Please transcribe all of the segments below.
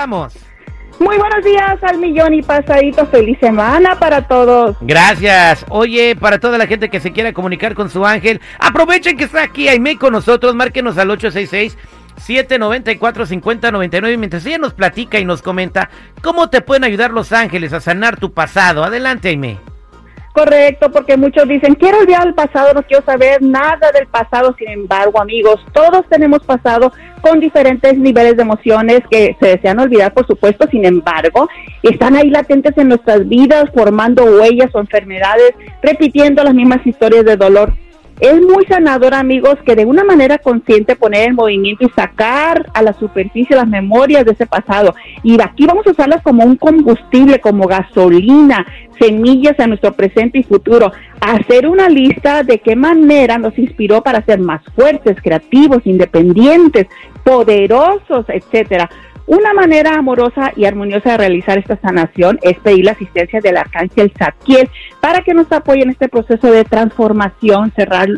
estamos? Muy buenos días al millón y pasadito. Feliz semana para todos. Gracias. Oye, para toda la gente que se quiera comunicar con su ángel, aprovechen que está aquí Aime con nosotros. Márquenos al 866 794 5099 mientras ella nos platica y nos comenta cómo te pueden ayudar los ángeles a sanar tu pasado. Adelante, Aime. Correcto, porque muchos dicen, quiero olvidar el pasado, no quiero saber nada del pasado. Sin embargo, amigos, todos tenemos pasado con diferentes niveles de emociones que se desean olvidar, por supuesto. Sin embargo, están ahí latentes en nuestras vidas, formando huellas o enfermedades, repitiendo las mismas historias de dolor. Es muy sanador, amigos, que de una manera consciente poner en movimiento y sacar a la superficie las memorias de ese pasado. Y aquí vamos a usarlas como un combustible, como gasolina, semillas a nuestro presente y futuro. Hacer una lista de qué manera nos inspiró para ser más fuertes, creativos, independientes, poderosos, etcétera. Una manera amorosa y armoniosa de realizar esta sanación es pedir la asistencia del arcángel Zadkiel para que nos apoye en este proceso de transformación, cerrar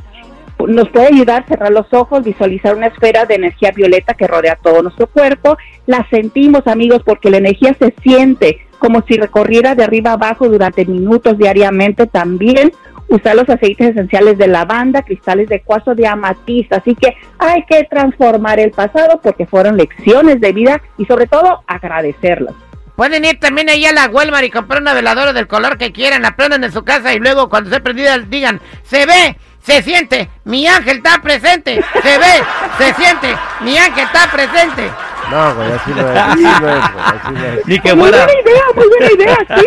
nos puede ayudar a cerrar los ojos, visualizar una esfera de energía violeta que rodea todo nuestro cuerpo. La sentimos, amigos, porque la energía se siente como si recorriera de arriba abajo durante minutos diariamente también usar los aceites esenciales de lavanda, cristales de cuarzo de amatista. Así que hay que transformar el pasado porque fueron lecciones de vida y sobre todo agradecerlas. Pueden ir también ahí a la Walmart y comprar una veladora del color que quieran, la prendan en su casa y luego cuando esté prendida digan, se ve, se siente, mi ángel está presente, se ve, se siente, mi ángel está presente. No, güey, así no es, así no es, así no es. Ni que Muy buena idea, muy buena idea, sí.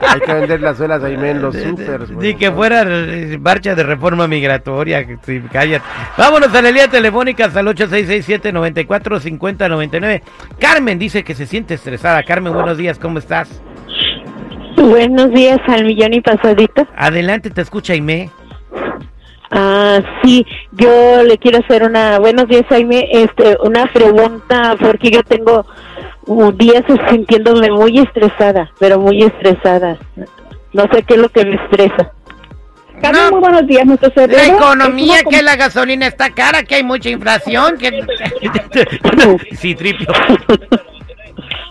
Hay que vender las suelas ahí en los supers, güey. ni que fuera eh, marcha de reforma migratoria. sí, cállate. Vámonos a la línea telefónica el 8667-945099. Carmen dice que se siente estresada. Carmen, buenos días, ¿cómo estás? Buenos días al millón y pasadito. Adelante, te escucha Aime. Ah, sí, yo le quiero hacer una, buenos días Jaime, este, una pregunta porque yo tengo uh, días sintiéndome muy estresada, pero muy estresada. No sé qué es lo que me estresa. Carmen, No. muy buenos días, nuestro cerebro. La es economía, que la gasolina está cara, que hay mucha inflación, que... sí, tripio.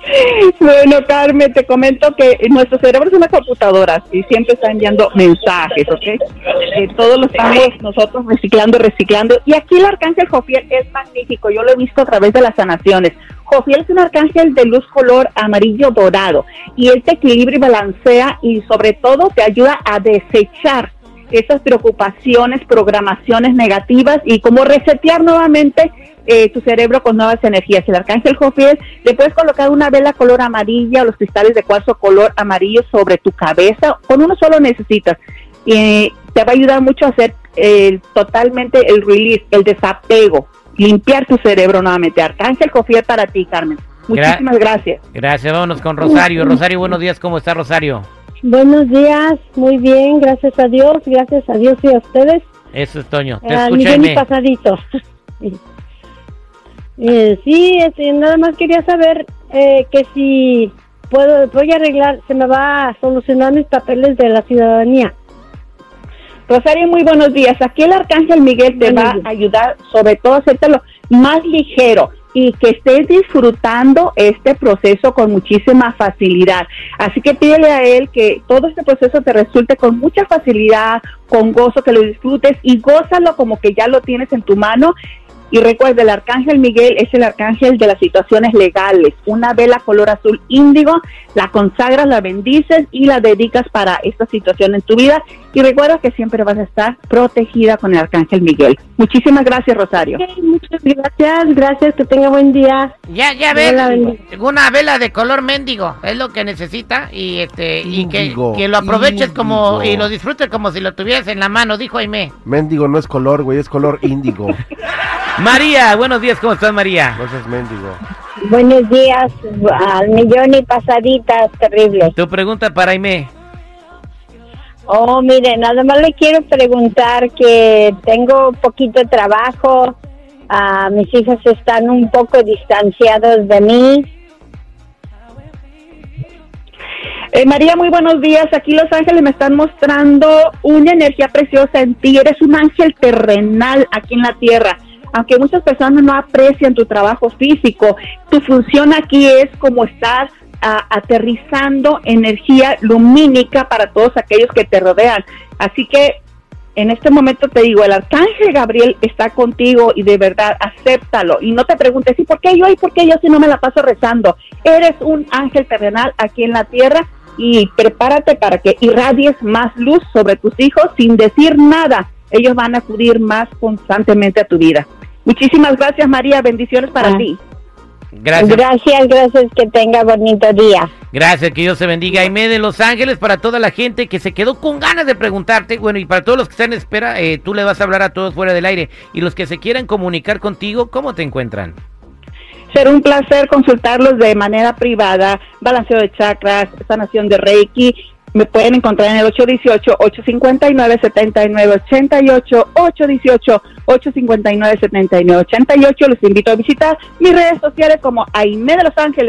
Bueno, Carmen, te comento que nuestro cerebro es una computadora y siempre está enviando mensajes, ¿ok? Eh, todos lo estamos nosotros reciclando, reciclando. Y aquí el arcángel Jofiel es magnífico, yo lo he visto a través de las sanaciones. Jofiel es un arcángel de luz color amarillo dorado y él te equilibra y balancea y sobre todo te ayuda a desechar esas preocupaciones, programaciones negativas y como resetear nuevamente eh, tu cerebro con nuevas energías. El arcángel Jofiel, le puedes colocar una vela color amarilla o los cristales de cuarzo color amarillo sobre tu cabeza. Con uno solo necesitas. Y te va a ayudar mucho a hacer eh, totalmente el release, el desapego, limpiar tu cerebro nuevamente. Arcángel Jofiel para ti, Carmen. Muchísimas gracias. Gracias, vámonos con Rosario. Rosario, buenos días, ¿cómo está Rosario? Buenos días, muy bien, gracias a Dios, gracias a Dios y a ustedes. Eso es Toño. Te millón y Aime. pasadito. Eh, sí, este, nada más quería saber eh, que si puedo, voy a arreglar, se me va a solucionar mis papeles de la ciudadanía. Rosario, muy buenos días. Aquí el Arcángel Miguel te Buenos va días. a ayudar, sobre todo, a hacértelo más ligero y que estés disfrutando este proceso con muchísima facilidad. Así que pídele a él que todo este proceso te resulte con mucha facilidad, con gozo, que lo disfrutes y gózalo como que ya lo tienes en tu mano. Y recuerda, el arcángel Miguel es el arcángel de las situaciones legales. Una vela color azul índigo, la consagras, la bendices y la dedicas para esta situación en tu vida. Y recuerda que siempre vas a estar protegida con el arcángel Miguel. Muchísimas gracias, Rosario. Muchas gracias, gracias, que tenga buen día. Ya, ya ves, una vela de color mendigo, es lo que necesita y este y que, Índigo, que lo aproveches como y lo disfrutes como si lo tuvieras en la mano, dijo Aime. Mendigo no es color, güey, es color índigo. María, buenos días, ¿cómo estás María? No seas mendigo. Buenos días, al millón y pasaditas, terrible. Tu pregunta para Aime. Oh, mire, nada más le quiero preguntar que tengo poquito trabajo, ah, mis hijas están un poco distanciados de mí. Eh, María, muy buenos días. Aquí Los Ángeles me están mostrando una energía preciosa en ti. Eres un ángel terrenal aquí en la tierra. Aunque muchas personas no aprecian tu trabajo físico, tu función aquí es como estar ah, aterrizando energía lumínica para todos aquellos que te rodean. Así que en este momento te digo, el arcángel Gabriel está contigo y de verdad, acéptalo. Y no te preguntes, ¿y por qué yo? ¿Y por qué yo si no me la paso rezando? Eres un ángel terrenal aquí en la tierra y prepárate para que irradies más luz sobre tus hijos sin decir nada. Ellos van a acudir más constantemente a tu vida. Muchísimas gracias, María. Bendiciones para Ah. ti. Gracias. Gracias, gracias, que tenga bonito día. Gracias, que Dios se bendiga. Aime de Los Ángeles, para toda la gente que se quedó con ganas de preguntarte, bueno, y para todos los que están en espera, eh, tú le vas a hablar a todos fuera del aire. Y los que se quieran comunicar contigo, ¿cómo te encuentran? Será un placer consultarlos de manera privada, balanceo de chakras, sanación de Reiki. Me pueden encontrar en el 818-859-7988, 818-859-7988. Los invito a visitar mis redes sociales como Aime de Los Ángeles